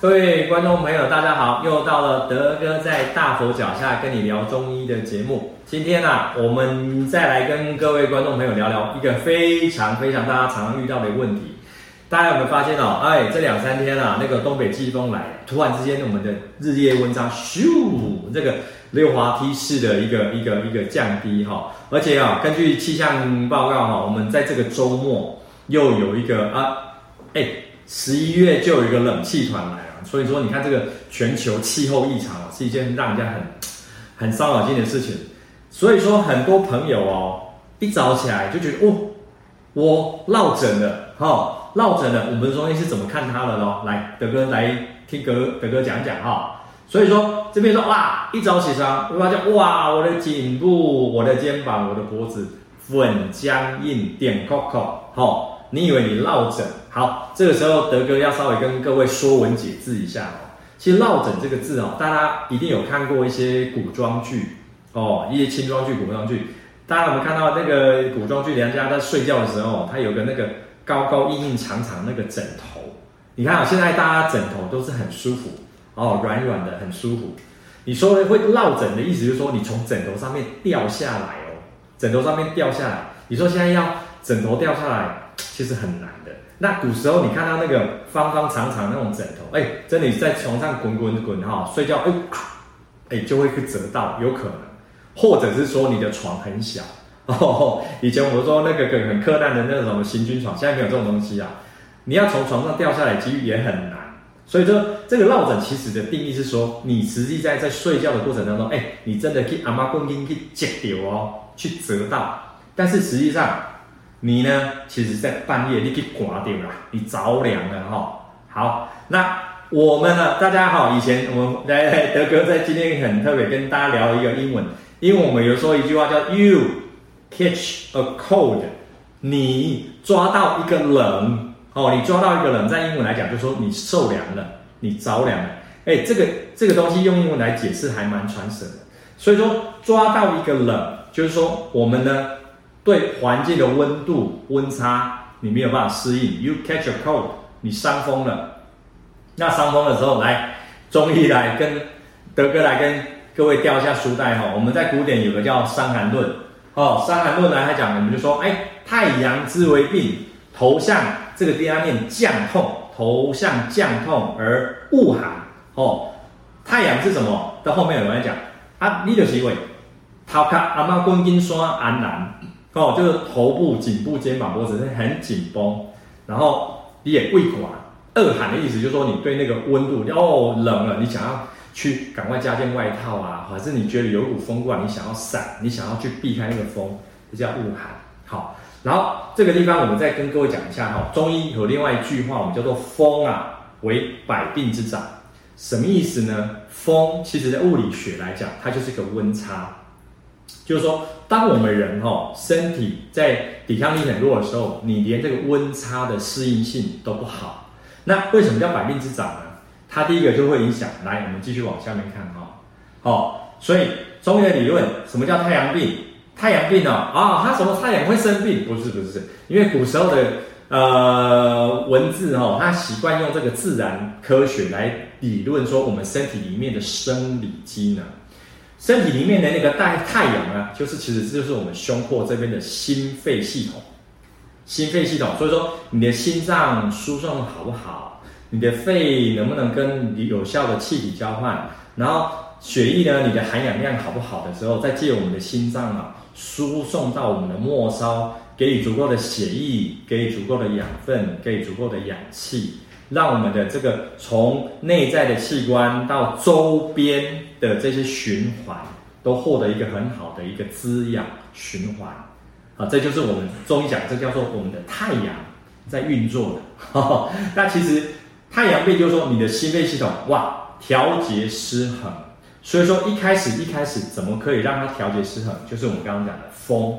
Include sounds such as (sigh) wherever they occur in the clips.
各位观众朋友，大家好，又到了德哥在大佛脚下跟你聊中医的节目。今天呢、啊，我们再来跟各位观众朋友聊聊一个非常非常大家常常遇到的问题。大家有没有发现哦？哎，这两三天啊，那个东北季风来，突然之间我们的日夜温差咻，这个溜滑梯式的一个一个一个降低哈。而且啊，根据气象报告哈，我们在这个周末又有一个啊，哎，十一月就有一个冷气团来。所以说，你看这个全球气候异常啊，是一件让人家很很伤脑筋的事情。所以说，很多朋友哦，一早起来就觉得哦，我落枕了，哈、哦，落枕了。我们中医是怎么看它的咯？来，德哥来听哥德哥讲讲哈。所以说，这边说哇，一早起床，会发现哇，我的颈部、我的肩膀、我的脖子很僵硬，点扣扣，哈。你以为你落枕？好，这个时候德哥要稍微跟各位说文解字一下哦。其实落枕这个字哦，大家一定有看过一些古装剧哦，一些轻装剧、古装剧。大家有没有看到那个古装剧？人家在睡觉的时候，他有个那个高高硬硬、长长那个枕头。你看啊，现在大家枕头都是很舒服哦，软软的，很舒服。你说会落枕的意思，就是说你从枕头上面掉下来哦，枕头上面掉下来。你说现在要枕头掉下来？其实很难的。那古时候你看到那个方方长长那种枕头，哎，真的你在床上滚滚滚哈，睡觉，哎，哎就会去折到，有可能，或者是说你的床很小 (laughs) 哦。以前我们说那个很柯南的那种行军床，现在没有这种东西啊。你要从床上掉下来，几率也很难。所以说这个落枕其实的定义是说，你实际在在睡觉的过程当中，哎，你真的去阿妈棍筋去折掉哦，去折到，但是实际上。你呢？其实，在半夜你去刮掉了，你着凉了哈。好，那我们呢？大家好，以前我们来德哥在今天很特别跟大家聊一个英文，因为我们有说一句话叫 “You catch a cold”，你抓到一个冷哦，你抓到一个冷，在英文来讲就说你受凉了，你着凉了。哎，这个这个东西用英文来解释还蛮传神的。所以说抓到一个冷，就是说我们呢。对环境的温度温差，你没有办法适应。You catch a cold，你伤风了。那伤风的时候，来中医来跟德哥来跟各位吊一下书袋哈。我们在古典有个叫《伤寒论》哦，《伤寒论》来讲，我们就说，哎，太阳之为病，头向这个第二面降痛，头向降痛而恶寒哦。太阳是什么？到后面有人讲啊，你就是因为头壳阿妈滚筋酸安然。哦，就是头部、颈部、肩膀、脖子是很紧绷，然后你也胃寒，恶寒的意思就是说你对那个温度哦冷了，你想要去赶快加件外套啊，还是你觉得有股风过来，你想要散，你想要去避开那个风，这叫恶寒。好，然后这个地方我们再跟各位讲一下哈，中医有另外一句话，我们叫做风啊为百病之长，什么意思呢？风其实在物理学来讲，它就是一个温差。就是说，当我们人哈身体在抵抗力很弱的时候，你连这个温差的适应性都不好。那为什么叫百病之长呢？它第一个就会影响。来，我们继续往下面看哈。好，所以中医的理论，什么叫太阳病？太阳病呢？啊，它什么太阳会生病？不是，不是，不是，因为古时候的呃文字哈，它习惯用这个自然科学来理论说我们身体里面的生理机能。身体里面的那个带太阳啊，就是其实就是我们胸廓这边的心肺系统，心肺系统。所以说，你的心脏输送好不好？你的肺能不能跟你有效的气体交换？然后血液呢？你的含氧量好不好的时候，再借我们的心脏啊，输送到我们的末梢，给予足够的血液，给予足够的养分，给予足够的氧气。让我们的这个从内在的器官到周边的这些循环都获得一个很好的一个滋养循环，啊，这就是我们中医讲，这叫做我们的太阳在运作的。(laughs) 那其实太阳病就是说你的心肺系统哇调节失衡，所以说一开始一开始怎么可以让它调节失衡？就是我们刚刚讲的风，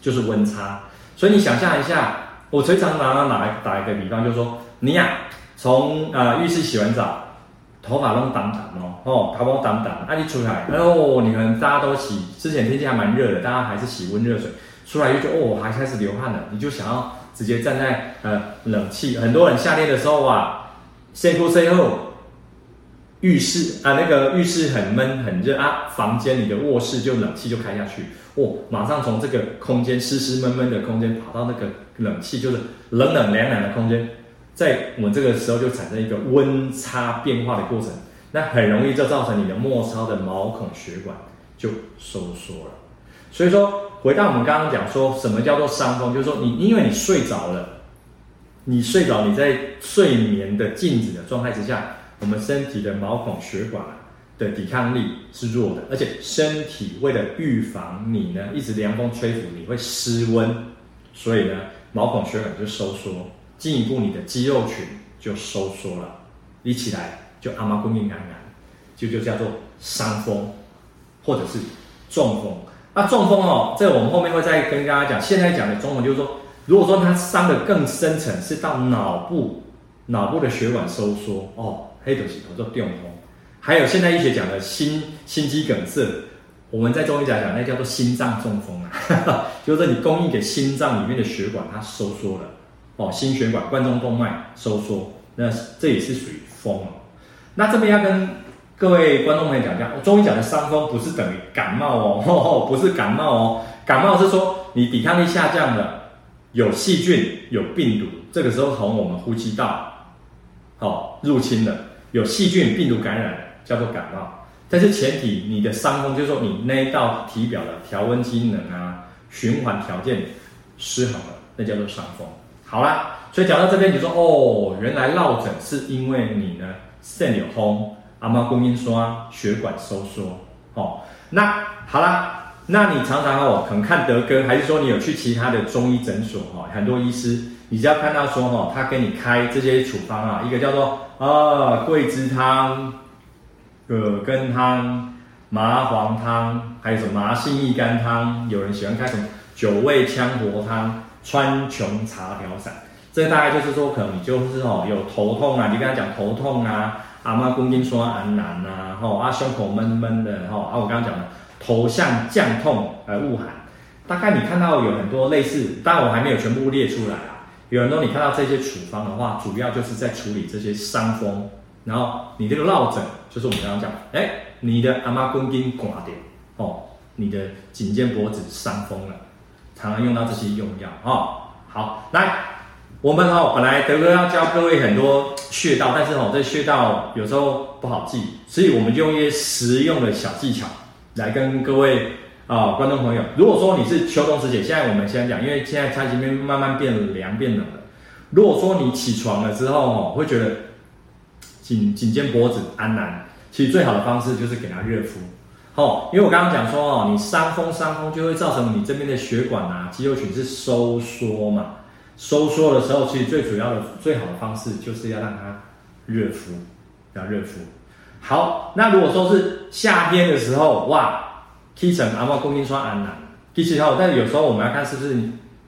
就是温差。所以你想象一下，我经常拿拿打一个比方，就是说。你呀、啊，从呃浴室洗完澡，头发拢挡挡哦，哦，头发挡挡，啊你出来，哎呦，你们大家都洗，之前天气还蛮热的，大家还是洗温热水，出来就哦，还开始流汗了，你就想要直接站在呃冷气，很多人夏天的时候啊，先哭之后，浴室啊，那个浴室很闷很热啊，房间里的卧室就冷气就开下去，哦，马上从这个空间湿湿闷闷的空间跑到那个冷气就是冷冷凉凉的空间，在我们这个时候就产生一个温差变化的过程，那很容易就造成你的末梢的毛孔血管就收缩了。所以说，回到我们刚刚讲说什么叫做伤风，就是说你因为你睡着了。你睡着，你在睡眠的静止的状态之下，我们身体的毛孔血管的抵抗力是弱的，而且身体为了预防你呢一直凉风吹拂，你会失温，所以呢毛孔血管就收缩，进一步你的肌肉群就收缩了，一起来就阿妈供应感染，就就叫做伤风，或者是中风。那中风哦，这个我们后面会再跟大家讲。现在讲的中风就是说。如果说它伤得更深层，是到脑部，脑部的血管收缩哦，黑头洗头做中风，还有现代医学讲的心心肌梗塞，我们在中医讲讲那叫做心脏中风啊，(laughs) 就是说你供应给心脏里面的血管它收缩了哦，心血管冠状动脉收缩，那这也是属于风哦。那这边要跟各位观众朋友讲讲，中医讲的伤风不是等于感冒哦，呵 (laughs) 呵，不是感冒哦，感冒是说你抵抗力下降了。有细菌、有病毒，这个时候从我们呼吸道，好入侵了。有细菌、病毒感染叫做感冒，但是前提你的伤风就是说你那一道体表的调温机能啊、循环条件失衡了，那叫做伤风。好啦，所以讲到这边你说哦，原来落枕是因为你呢肾有风，阿妈供应酸血管收缩哦。那好啦。那你常常哦，可能看德哥，还是说你有去其他的中医诊所哈？很多医师，你只要看到说哈，他给你开这些处方啊，一个叫做啊桂枝汤、葛根汤、麻黄汤，还有什么麻杏益肝汤，有人喜欢开什么九味羌活汤、川穹茶调散，这大概就是说，可能你就是哦有头痛啊，你跟他讲头痛啊，阿妈公斤说安难呐，吼啊胸口闷闷的，吼啊我刚刚讲的。头项降痛而恶寒，大概你看到有很多类似，当然我还没有全部列出来啊。有很多你看到这些处方的话，主要就是在处理这些伤风，然后你这个落枕，就是我们刚刚讲，哎，你的阿妈根筋挂点哦，你的颈肩脖子伤风了，常常用到这些用药哦。好，来，我们哦本来德哥要教各位很多穴道，但是哦这穴道有时候不好记，所以我们就用一些实用的小技巧。来跟各位啊、观众朋友，如果说你是秋冬时节，现在我们先讲，因为现在天气慢慢变凉变冷了。如果说你起床了之后哦，会觉得颈颈肩脖子安难，其实最好的方式就是给它热敷。哦，因为我刚刚讲说哦，你伤风伤风就会造成你这边的血管啊肌肉群是收缩嘛，收缩的时候，其实最主要的最好的方式就是要让它热敷，要热敷。好，那如果说是夏天的时候，哇，起床阿妈供应说安难，其实哈，但有时候我们要看是不是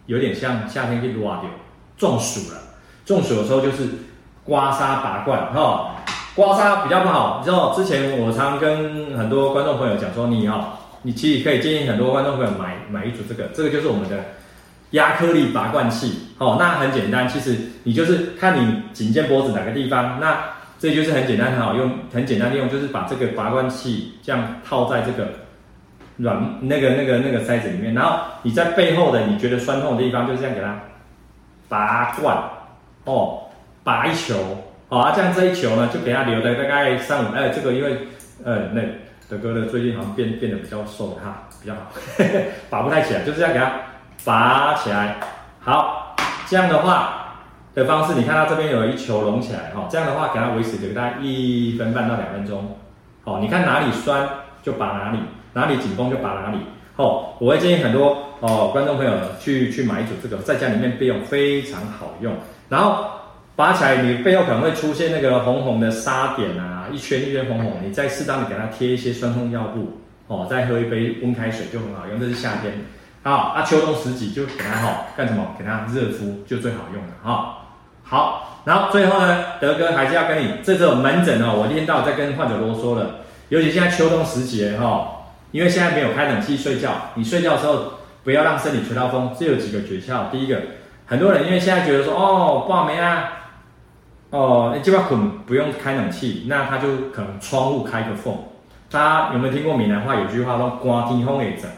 有点像夏天去刮掉中暑了，中暑的时候就是刮痧拔罐哈，刮痧比较不好。你知道之前我常跟很多观众朋友讲说，你哦，你其实可以建议很多观众朋友买买一组这个，这个就是我们的压颗粒拔罐器，哦，那很简单，其实你就是看你颈肩脖子哪个地方，那。这就是很简单，很好用，很简单的用，就是把这个拔罐器这样套在这个软那个那个那个塞子里面，然后你在背后的你觉得酸痛的地方，就是这样给它拔罐哦，拔一球，好啊，这样这一球呢就给它留的大概三五，哎，这个因为呃那德哥的最近好像变变得比较瘦哈，比较好，呵 (laughs) 呵拔不太起来，就是这样给它拔起来，好，这样的话。的方式，你看到这边有一球隆起来，哈，这样的话给它维持个大概一分半到两分钟，好，你看哪里酸就拔哪里，哪里紧绷就拔哪里，哦，我会建议很多哦观众朋友去去买一组这个，在家里面备用非常好用，然后拔起来你背后可能会出现那个红红的沙点啊，一圈一圈红红，你再适当的给它贴一些酸痛药布，哦，再喝一杯温开水就很好用，这是夏天，好，啊秋冬时节就给它好干什么？给它热敷就最好用了哈。好，然后最后呢，德哥还是要跟你这种门诊哦，我一天到在跟患者啰嗦了，尤其现在秋冬时节哈、因为现在没有开冷气睡觉，你睡觉的时候不要让身体吹到风，这有几个诀窍。第一个，很多人因为现在觉得说哦，爆没啊，哦，你基本上不用开冷气，那他就可能窗户开个缝。大家有没有听过闽南话？有句话说“刮天风会整”，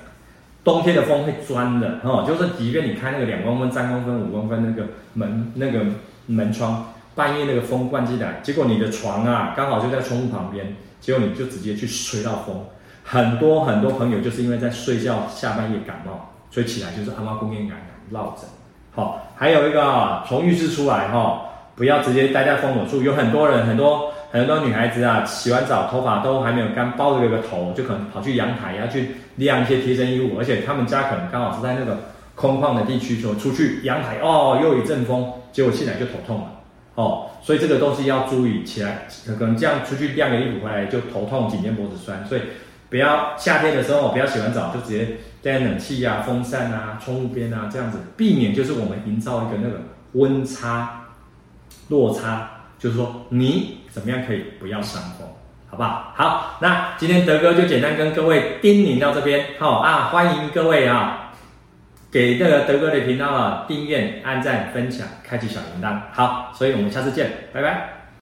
冬天的风会钻的哦。就是即便你开那个两公分、三公分、五公分那个门那个门窗，半夜那个风灌进来，结果你的床啊刚好就在窗户旁边，结果你就直接去吹到风。很多很多朋友就是因为在睡觉下半夜感冒，所以起来就是阿妈宫炎感染、落枕。好，还有一个啊，从浴室出来哈。不要直接待在风口处，有很多人，很多很多女孩子啊，洗完澡头发都还没有干，包着个头，就可能跑去阳台要去晾一些贴身衣物，而且他们家可能刚好是在那个空旷的地区，说出去阳台哦，又一阵风，结果起来就头痛了哦，所以这个东西要注意起来，可能这样出去晾个衣服回来就头痛、颈肩、脖子酸，所以不要夏天的时候不要洗完澡就直接在冷气啊、风扇啊、窗户边啊这样子，避免就是我们营造一个那个温差。落差就是说，你怎么样可以不要伤风，好不好？好，那今天德哥就简单跟各位叮咛到这边，好啊，欢迎各位啊，给这个德哥的频道啊订阅、按赞、分享、开启小铃铛。好，所以我们下次见，拜拜。